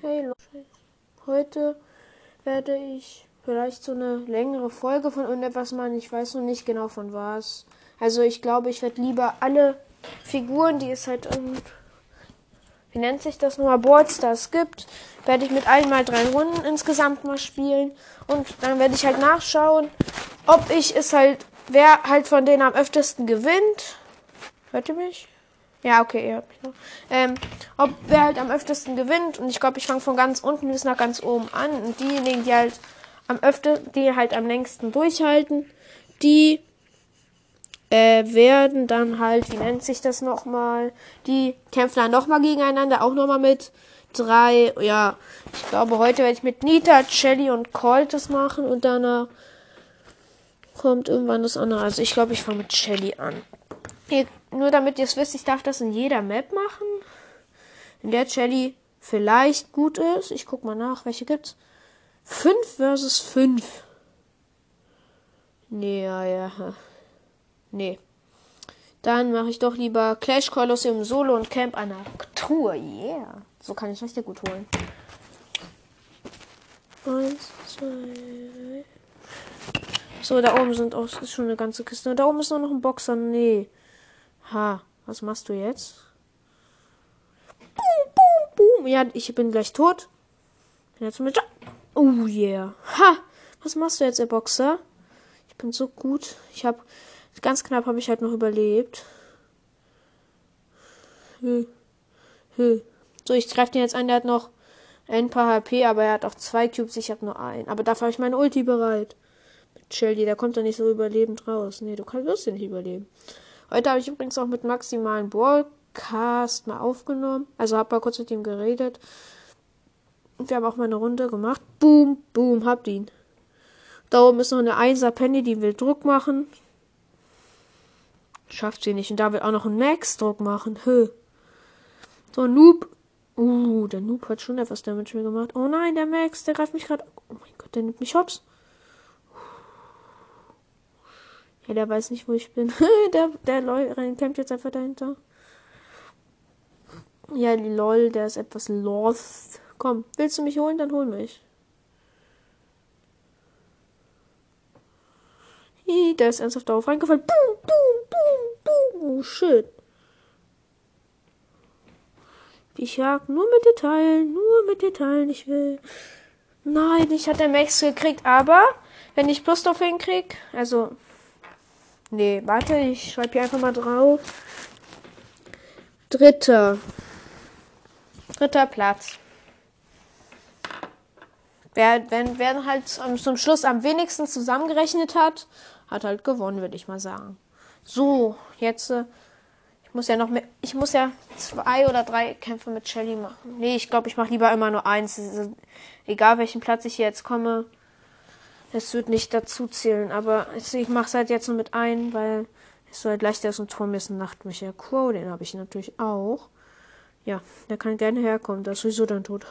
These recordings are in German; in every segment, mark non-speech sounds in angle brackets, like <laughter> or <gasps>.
Hey Leute, heute werde ich vielleicht so eine längere Folge von irgendetwas machen. Ich weiß noch nicht genau von was. Also ich glaube, ich werde lieber alle Figuren, die es halt irgend wie nennt sich das nochmal, Boardstars gibt, werde ich mit einmal drei Runden insgesamt mal spielen. Und dann werde ich halt nachschauen, ob ich es halt, wer halt von denen am öftesten gewinnt. Hört ihr mich? Ja, okay, ihr hört mich noch. Ähm, ob wer halt am öftesten gewinnt. Und ich glaube, ich fange von ganz unten bis nach ganz oben an. Und diejenigen, die halt am öftesten, die halt am längsten durchhalten, die äh, werden dann halt, wie nennt sich das nochmal? Die kämpfen dann nochmal gegeneinander, auch nochmal mit drei, ja, ich glaube, heute werde ich mit Nita, Shelly und Colt das machen und danach kommt irgendwann das andere. Also ich glaube, ich fange mit Shelly an. Hier, nur damit ihr es wisst, ich darf das in jeder Map machen. In der Shelly vielleicht gut ist. Ich guck mal nach, welche gibt's? 5 versus 5. Nee, ja, ja. Nee. Dann mache ich doch lieber Clash Colosseum Solo und Camp einer Truhe. Yeah. So kann ich richtig gut holen. Eins, zwei. So, da oben sind auch ist schon eine ganze Kiste. Da oben ist noch ein Boxer. Nee. Ha, was machst du jetzt? Boom, boom, boom. Ja, ich bin gleich tot. Bin jetzt mit. Oh yeah. Ha, was machst du jetzt, ihr Boxer? Ich bin so gut. Ich habe Ganz knapp habe ich halt noch überlebt. Hm. Hm. So, ich greife den jetzt an. Der hat noch ein paar HP, aber er hat auch zwei Cubes. Ich habe nur einen. Aber dafür habe ich meine Ulti bereit. Mit Shelly, der kommt doch nicht so überlebend raus. Nee, du kannst, wirst ja nicht überleben. Heute habe ich übrigens auch mit maximalen Broadcast mal aufgenommen. Also habe mal kurz mit ihm geredet. Wir haben auch mal eine Runde gemacht. Boom, boom, habt ihn. Da oben ist noch eine 1er Penny, die will Druck machen. Schafft sie nicht. Und da will auch noch ein Max-Druck machen. Hö. So, Noob. Uh, der Noob hat schon etwas Damage mir gemacht. Oh nein, der Max, der greift mich gerade. Oh mein Gott, der nimmt mich hops. Ja, der weiß nicht, wo ich bin. <laughs> der, der LOL kämpft jetzt einfach dahinter. Ja, lol, der ist etwas lost. Komm, willst du mich holen? Dann hol mich. Hi, der ist ernsthaft darauf reingefallen. Boom, boom, boom, boom. Oh, shit. Ich jag nur mit Detailen, nur mit Detailen. Ich will. Nein, ich hatte Max gekriegt, aber wenn ich Plus drauf hinkrieg, also. Nee, warte, ich schreibe hier einfach mal drauf. Dritter. Dritter Platz. Wer, wenn, wer halt zum Schluss am wenigsten zusammengerechnet hat, hat halt gewonnen, würde ich mal sagen. So, jetzt. Äh, ich muss ja noch mehr. Ich muss ja zwei oder drei Kämpfe mit Shelly machen. Nee, ich glaube, ich mache lieber immer nur eins. Egal welchen Platz ich jetzt komme. Es wird nicht dazu zählen. Aber ich mache es halt jetzt nur mit ein, weil es so halt leichter ist und Turm ist ein Nachtmicher Crow. Den habe ich natürlich auch. Ja, der kann gerne herkommen. Der ist sowieso dann tot.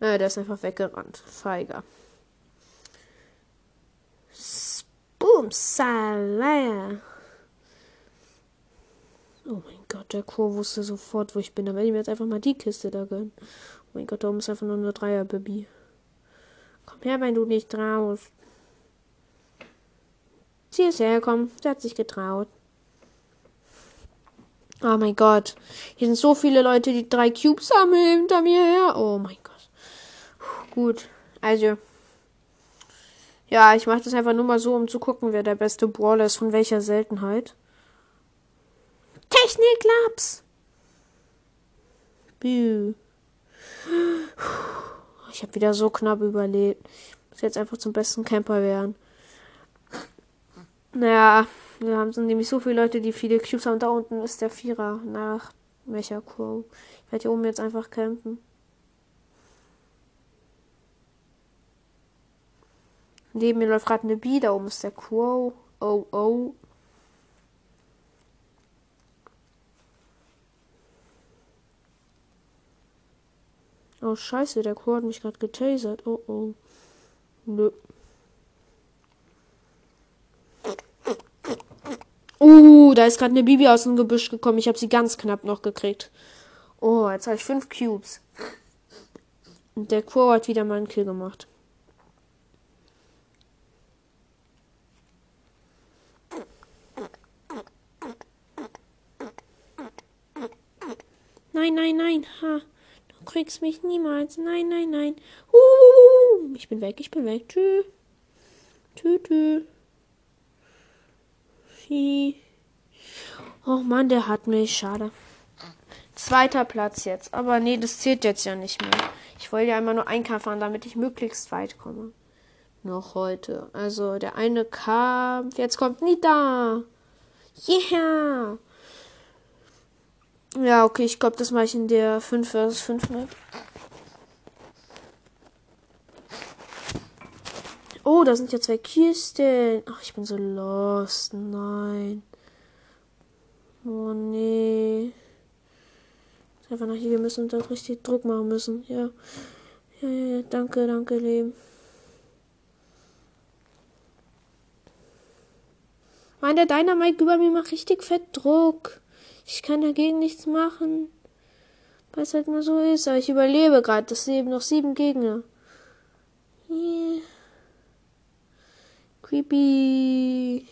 Naja, der ist einfach weggerannt. Feiger. Boom, Salaya. Oh mein Gott, der Chor wusste sofort, wo ich bin. Da werde ich mir jetzt einfach mal die Kiste da gönnen. Oh mein Gott, da oben ist einfach nur eine Dreier-Baby. Komm her, wenn du nicht traust. Sie ist hergekommen. Sie hat sich getraut. Oh mein Gott. Hier sind so viele Leute, die drei Cubes haben hinter mir her. Oh mein Gott. Puh, gut. Also. Ja, ich mache das einfach nur mal so, um zu gucken, wer der beste Brawler ist, von welcher Seltenheit. Techniklabs! Büh. Ich habe wieder so knapp überlebt. Ich muss jetzt einfach zum besten Camper werden. Naja, wir haben nämlich so viele Leute, die viele Cubes haben. Da unten ist der Vierer nach Mecha Crow. Ich werde hier oben jetzt einfach campen. Neben mir läuft gerade eine Bee, da oben ist der Crow. Oh, oh. Oh, scheiße, der Crow hat mich gerade getasert. Oh, oh. Nö. Uh, da ist gerade eine Bibi aus dem Gebüsch gekommen. Ich habe sie ganz knapp noch gekriegt. Oh, jetzt habe ich fünf Cubes. Und der Crow hat wieder mal einen Kill gemacht. Nein, nein, nein. Ha. Du kriegst mich niemals. Nein, nein, nein. Uh, ich bin weg, ich bin weg. Tschüss. Tschüss, tschüss. Oh Mann, der hat mich. Schade. Zweiter Platz jetzt. Aber nee, das zählt jetzt ja nicht mehr. Ich wollte ja immer nur ein fahren, damit ich möglichst weit komme. Noch heute. Also der eine Kampf. Jetzt kommt Nita. Yeah. Ja, okay, ich glaube, das mache ich in der 5 vs 5 Map. Oh, da sind ja zwei Kisten. Ach, ich bin so lost. Nein. Oh, nee. Einfach nach hier, wir müssen da richtig Druck machen müssen. Ja. Ja, ja, ja. Danke, danke, Leben. Mann, der Dynamite über mir macht richtig fett Druck. Ich kann dagegen nichts machen. Weil es halt nur so ist. Aber ich überlebe gerade. Das sind eben noch sieben Gegner. Yeah. Creepy.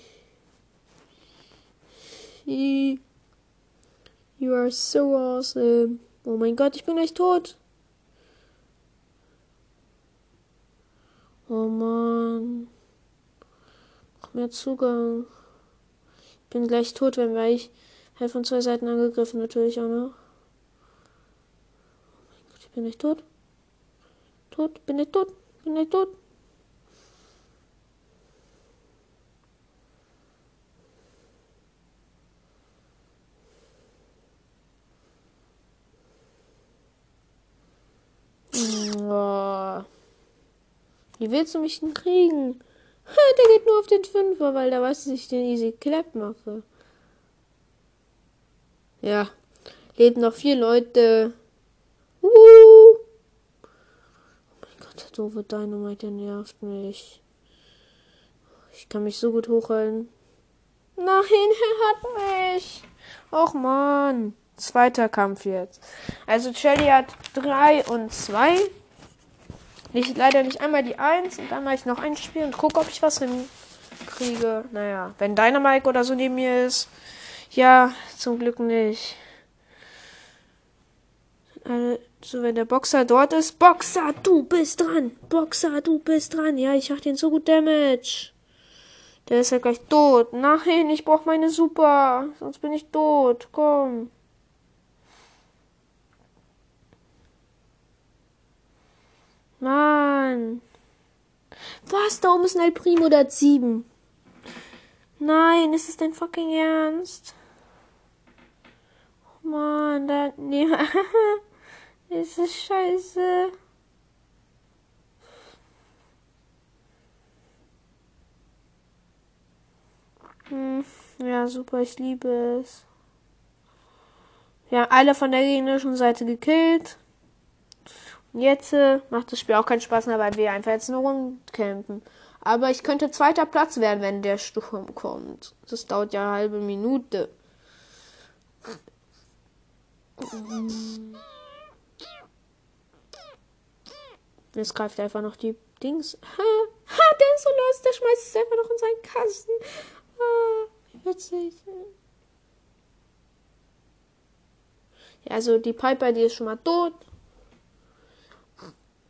You are so awesome. Oh mein Gott, ich bin gleich tot. Oh Mann. Noch mehr Zugang. Ich bin gleich tot, wenn wir ich halt von zwei Seiten angegriffen natürlich auch noch. Oh mein Gott, ich bin nicht tot. Tot, bin ich tot, bin ich tot. Oh. Wie willst du mich denn kriegen? Der geht nur auf den Fünfer, weil da weiß, dass ich den Easy Clap mache. Ja. Leben noch vier Leute. Uh. Oh mein Gott, der doofe Dynamite, der nervt mich. Ich kann mich so gut hochhalten. Nein, er hat mich. Och man. Zweiter Kampf jetzt. Also Shelly hat 3 und 2. Ich leider nicht einmal die 1 und dann mache ich noch ein Spiel und gucke, ob ich was hinkriege. Naja, wenn Dynamite oder so neben mir ist. Ja, zum Glück nicht. Also, wenn der Boxer dort ist. Boxer, du bist dran. Boxer, du bist dran. Ja, ich mach den so gut Damage. Der ist ja gleich tot. Nein, ich brauche meine Super. Sonst bin ich tot. Komm. Mann. Was? Da oben ist ein El Primo, der hat sieben. Nein, ist es dein fucking Ernst? Mann, da. Nee. <laughs> ist es scheiße. Hm, ja, super, ich liebe es. Wir haben alle von der gegnerischen Seite gekillt. Und jetzt äh, macht das Spiel auch keinen Spaß mehr, weil wir einfach jetzt nur rumcampen. Aber ich könnte zweiter Platz werden, wenn der Sturm kommt. Das dauert ja eine halbe Minute. Jetzt greift er einfach noch die Dings. Ha, ha, der ist so los, der schmeißt es einfach noch in seinen Kasten. Ah, witzig. Ja, also die Piper, die ist schon mal tot.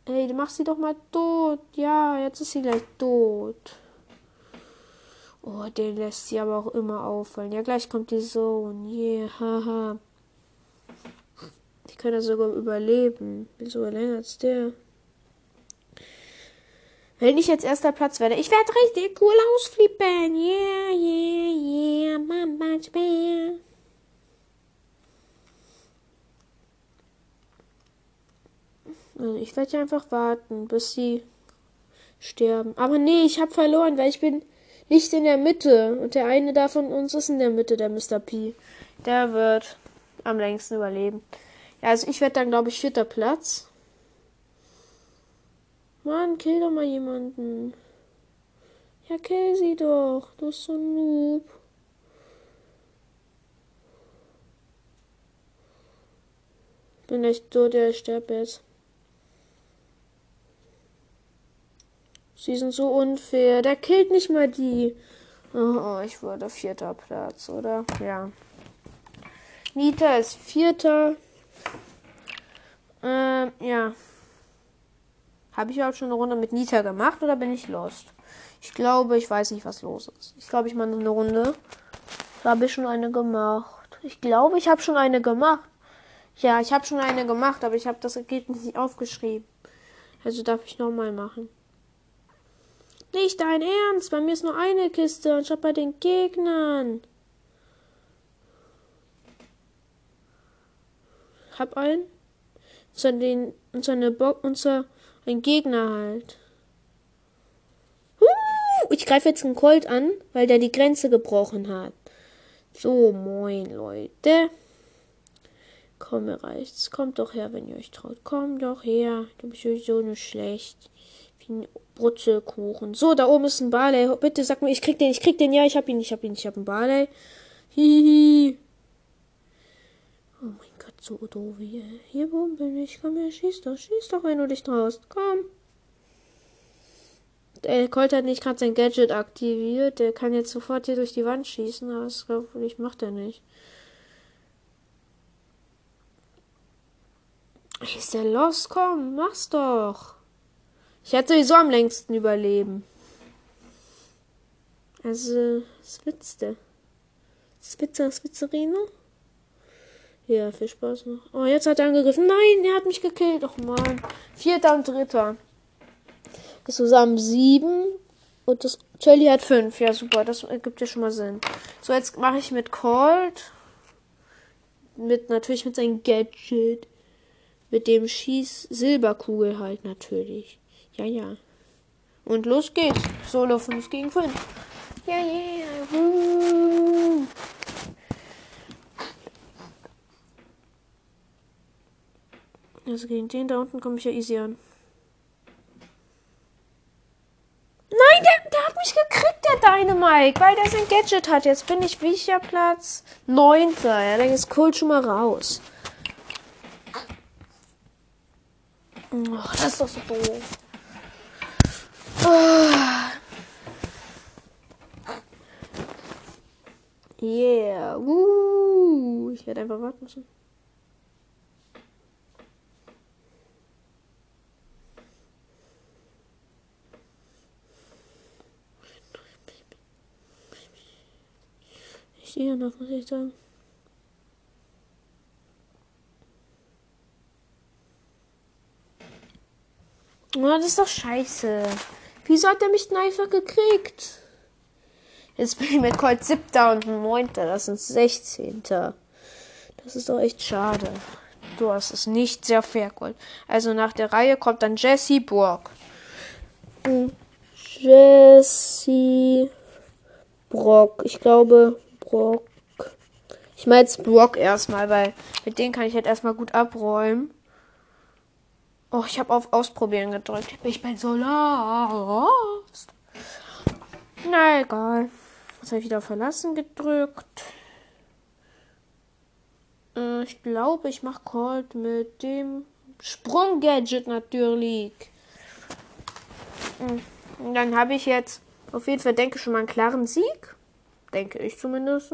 Ey, du machst sie doch mal tot. Ja, jetzt ist sie gleich tot. Oh, der lässt sie aber auch immer auffallen. Ja, gleich kommt die Sohn. Yeah, haha. Die können ja sogar überleben. Wieso länger als der? Wenn ich jetzt erster Platz werde, ich werde richtig cool ausflippen. Yeah, yeah, yeah, Mama, Bam. Also ich werde einfach warten, bis sie sterben. Aber nee, ich habe verloren, weil ich bin nicht in der Mitte. Und der eine da von uns ist in der Mitte, der Mr. P. Der wird am längsten überleben. Ja, also ich werde dann, glaube ich, vierter Platz. Mann, kill doch mal jemanden. Ja, kill sie doch. Du bist so ein Noob. Bin echt so, der sterbe jetzt. Sie sind so unfair. Der killt nicht mal die. Oh, ich wurde vierter Platz, oder? Ja. Nita ist vierter. Ähm, ja. Habe ich überhaupt schon eine Runde mit Nita gemacht oder bin ich lost? Ich glaube, ich weiß nicht, was los ist. Ich glaube, ich mache eine Runde. Da habe ich schon eine gemacht. Ich glaube, ich habe schon eine gemacht. Ja, ich habe schon eine gemacht, aber ich habe das Ergebnis nicht aufgeschrieben. Also darf ich nochmal machen. Nicht dein Ernst, bei mir ist nur eine Kiste und schau bei den Gegnern. Hab einen. Und den, und seine Bock, und so ein Gegner halt. Ich greife jetzt einen Colt an, weil der die Grenze gebrochen hat. So, moin, Leute. Komm, mir reicht's. Kommt doch her, wenn ihr euch traut. Komm doch her. Du bist sowieso nicht schlecht. Wie ein Brutzelkuchen. So, da oben ist ein Barley. Bitte sag mir, ich krieg den, ich krieg den. Ja, ich hab ihn, ich hab ihn, ich hab einen Barley. Hihi. Oh mein So doof hier. Hier oben bin ich. Komm her, schieß doch, schieß doch, wenn du dich traust. Komm. Der Colt hat nicht gerade sein Gadget aktiviert. Der kann jetzt sofort hier durch die Wand schießen, aber das glaube ich macht er nicht. Ist der los? Komm, mach's doch. Ich hätte sowieso am längsten überleben. Also, Switze. Switzer, Switzerino? Ja, viel Spaß noch. Oh, jetzt hat er angegriffen. Nein, er hat mich gekillt. Och man. Vierter und dritter. Ist zusammen sieben. Und das Jelly hat fünf. Ja, super. Das ergibt ja schon mal Sinn. So, jetzt mache ich mit Colt. Mit, natürlich mit seinem Gadget. Mit dem Schieß Silberkugel halt natürlich. Ja, ja. Und los geht's. Solo 5 gegen 5. Ja, yeah, yeah. Also gegen den da unten komme ich ja easy an. Nein, der, der hat mich gekriegt, der Dynamite, weil der sein Gadget hat. Jetzt bin ich welcher Platz? Neunter. Ja, dann ist Cold schon mal raus. Oh, das ist doch so doof. Oh. Yeah. Woo. Ich werde einfach warten müssen. Sehe noch, muss ich sagen. Oh, das ist doch scheiße. Wieso hat er mich denn einfach gekriegt? Jetzt bin ich mit Colt siebter und neunter. Das sind sechzehnter. Das ist doch echt schade. Du hast es nicht sehr fair, Colt. Also nach der Reihe kommt dann Jesse Brock. Jesse Brock. Ich glaube Brock. Ich meine jetzt Brock erstmal, weil mit denen kann ich halt erstmal gut abräumen. Oh, ich habe auf Ausprobieren gedrückt. Ich bin so lost. Na egal. Jetzt habe ich wieder verlassen gedrückt. Äh, ich glaube, ich mache Cold mit dem Sprung-Gadget natürlich. Hm. Und dann habe ich jetzt auf jeden Fall, denke ich, schon mal einen klaren Sieg. Denke ich zumindest.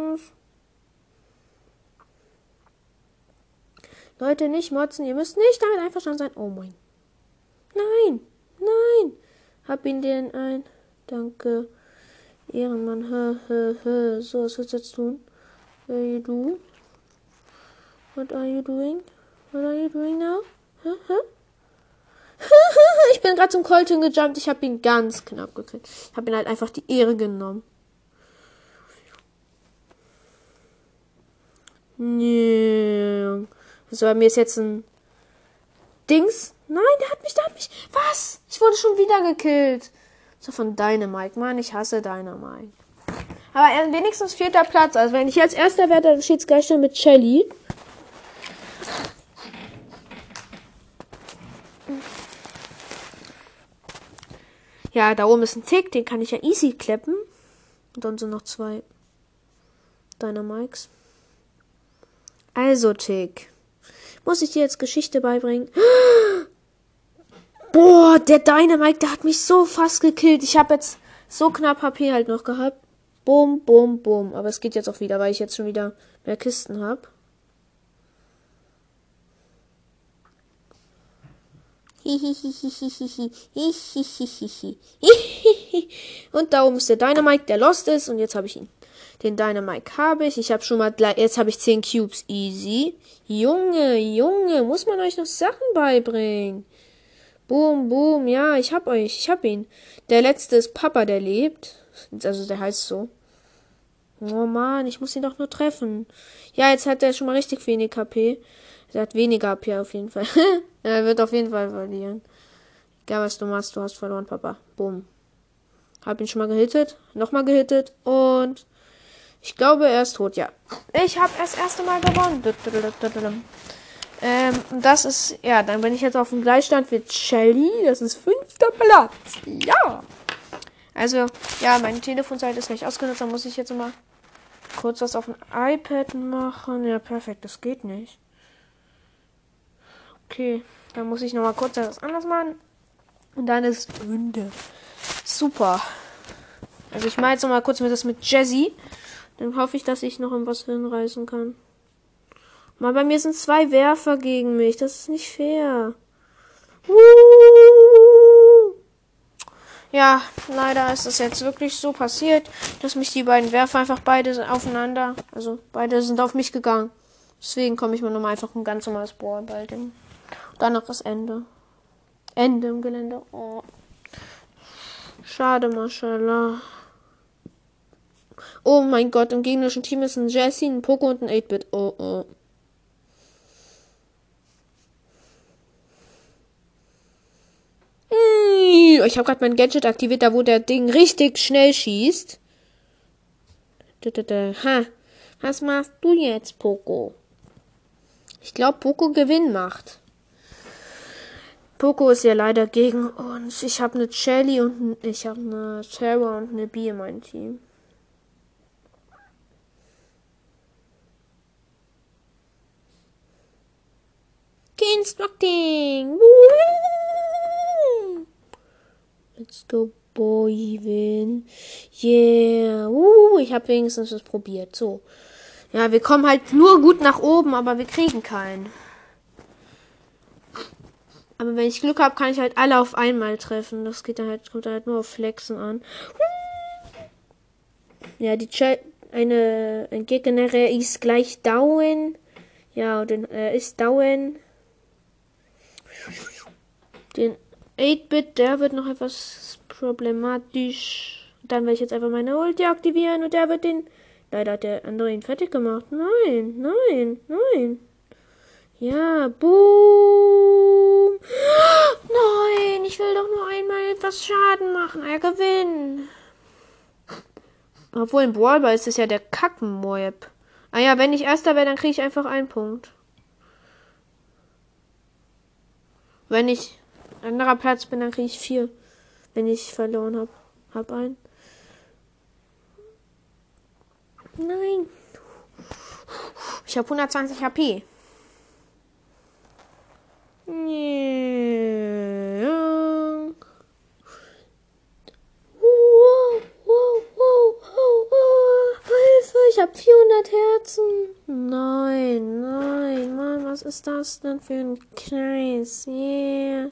Leute, nicht motzen. Ihr müsst nicht damit einverstanden sein. Oh mein. Nein. Nein. Hab ihn den ein. Danke. Ehrenmann. Hä, hä, hä. So, was willst du jetzt tun? What are you do? What are you doing? What are you doing now? Hä, hä? <laughs> ich bin gerade zum Colton gejumpt. Ich habe ihn ganz knapp gekriegt. Ich habe ihn halt einfach die Ehre genommen. Yeah. So, bei mir ist jetzt ein Dings. Nein, der hat mich, der hat mich. Was? Ich wurde schon wieder gekillt. So von Dynamite. Mann, ich hasse Dynamite. Aber er wenigstens vierter Platz. Also wenn ich jetzt erster werde, dann steht es gleich schon mit Shelly. Ja, da oben ist ein Tick, den kann ich ja easy kleppen. Und dann sind noch zwei Dynamics. Also, Tick. Muss ich dir jetzt Geschichte beibringen? <gasps> Boah, der Dynamite, der hat mich so fast gekillt. Ich habe jetzt so knapp HP halt noch gehabt. Bum, bum, bum. Aber es geht jetzt auch wieder, weil ich jetzt schon wieder mehr Kisten habe. <laughs> Und da oben ist der Dynamite, der lost ist. Und jetzt habe ich ihn. Den Dynamite habe ich. Ich habe schon mal, jetzt habe ich 10 Cubes. Easy. Junge, Junge, muss man euch noch Sachen beibringen. Boom, boom, ja, ich hab euch, ich hab ihn. Der letzte ist Papa, der lebt. Also der heißt so. Oh man, ich muss ihn doch nur treffen. Ja, jetzt hat er schon mal richtig wenig HP. Er hat weniger HP auf jeden Fall. <laughs> er wird auf jeden Fall verlieren. Egal was du machst, du hast verloren, Papa. Boom. Hab ihn schon mal gehittet. Nochmal gehittet. Und ich glaube, er ist tot, ja. Ich habe das erste Mal gewonnen. Ähm, das ist, ja, dann bin ich jetzt auf dem Gleichstand mit Shelly. Das ist fünfter Platz. Ja. Also, ja, meine Telefonzeit ist nicht ausgenutzt. Da muss ich jetzt mal kurz was auf dem iPad machen. Ja, perfekt. Das geht nicht. Okay. Dann muss ich noch mal kurz etwas anderes machen. Und dann ist Ende. Super. Also ich mache jetzt noch mal kurz mit das mit Jessie. Dann hoffe ich, dass ich noch irgendwas hinreißen kann. Mal bei mir sind zwei Werfer gegen mich. Das ist nicht fair. Ja, leider ist es jetzt wirklich so passiert, dass mich die beiden Werfer einfach beide aufeinander, also beide sind auf mich gegangen. Deswegen komme ich mir nochmal einfach ein ganz normales Bohr bald hin. Danach das Ende. Ende im Gelände. Oh. Schade, mashallah. Oh mein Gott, im gegnerischen Team ist ein Jesse, ein Poco und ein 8-Bit. Oh, oh. Ich habe gerade mein Gadget aktiviert, da wo der Ding richtig schnell schießt. Ha. Was machst du jetzt, Poco? Ich glaube, Poco Gewinn macht. Poco ist ja leider gegen uns. Ich habe eine Shelly und ich habe eine Terror und eine Bee in meinem Team. Kindsmarketing. Let's go, boy, win. Yeah. Uh, ich habe wenigstens das probiert. So. Ja, wir kommen halt nur gut nach oben, aber wir kriegen keinen. Aber wenn ich Glück habe, kann ich halt alle auf einmal treffen. Das geht dann halt, kommt dann halt nur auf Flexen an. Ja, die Ch eine ein Gegner ist gleich down. Ja, und er ist down. Den 8-Bit, der wird noch etwas problematisch. Dann werde ich jetzt einfach meine Ulti aktivieren und der wird den. Leider hat der andere ihn fertig gemacht. Nein, nein, nein. Ja, boom. <gasps> Nein, ich will doch nur einmal etwas Schaden machen. Er gewinnt. Obwohl in Brawlball ist es ja der Kackenmoeb. Ah ja, wenn ich Erster wäre, dann kriege ich einfach einen Punkt. Wenn ich anderer Platz bin, dann kriege ich vier. Wenn ich verloren habe. Hab einen. Nein. Ich habe 120 HP. Yeah. Hilfe, ich habe 400 Herzen. Nein, nein, Mann, was ist das denn für ein Kreis? Yeah.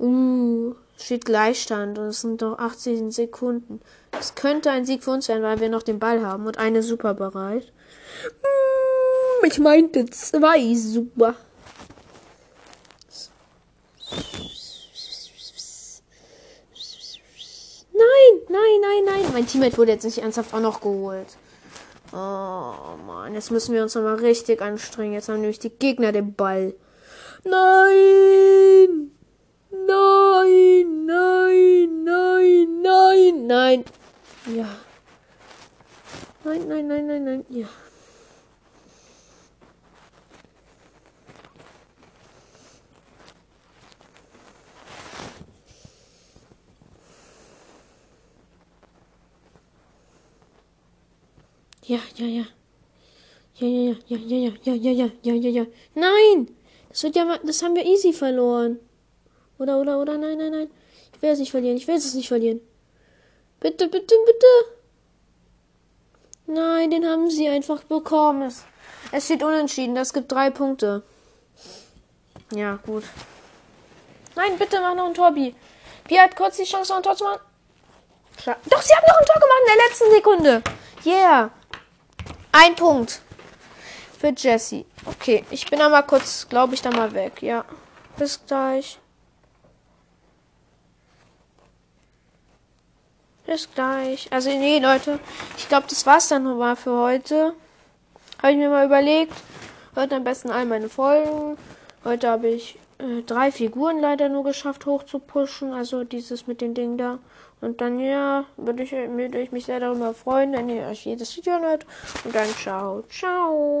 Uh, steht Gleichstand und es sind doch 18 Sekunden. Es könnte ein Sieg für uns sein, weil wir noch den Ball haben und eine Super bereit. Mm, ich meinte zwei Super. Nein, nein, nein, nein. Mein Teammate wurde jetzt nicht ernsthaft auch noch geholt. Oh Mann, jetzt müssen wir uns nochmal richtig anstrengen. Jetzt haben nämlich die Gegner den Ball. Nein! Nein, nein, nein, nein, nein. Ja. Nein, nein, nein, nein, nein. Ja. Ja, ja, ja. Ja, ja, ja, ja, ja, ja, ja, ja, ja, ja, ja. Nein! Das wird ja das haben wir easy verloren. Oder, oder, oder, nein, nein, nein. Ich will es nicht verlieren. Ich will es nicht verlieren. Bitte, bitte, bitte. Nein, den haben sie einfach bekommen. Es, steht unentschieden. Das gibt drei Punkte. Ja, gut. Nein, bitte mach noch ein Tor, Bi. Bi hat kurz die Chance, noch ein Tor zu machen. Doch, sie haben noch ein Tor gemacht in der letzten Sekunde. Yeah. Ein Punkt. Für Jesse. Okay, ich bin aber kurz, glaube ich, da mal weg. Ja. Bis gleich. Bis gleich. Also, nee, Leute. Ich glaube, das war's dann nochmal für heute. Habe ich mir mal überlegt. Heute am besten all meine Folgen. Heute habe ich äh, drei Figuren leider nur geschafft hoch zu pushen. Also dieses mit den Dingen da. Und dann, ja, würde ich, würde ich mich sehr darüber freuen, wenn ihr euch jedes Video hört. Und dann ciao, ciao.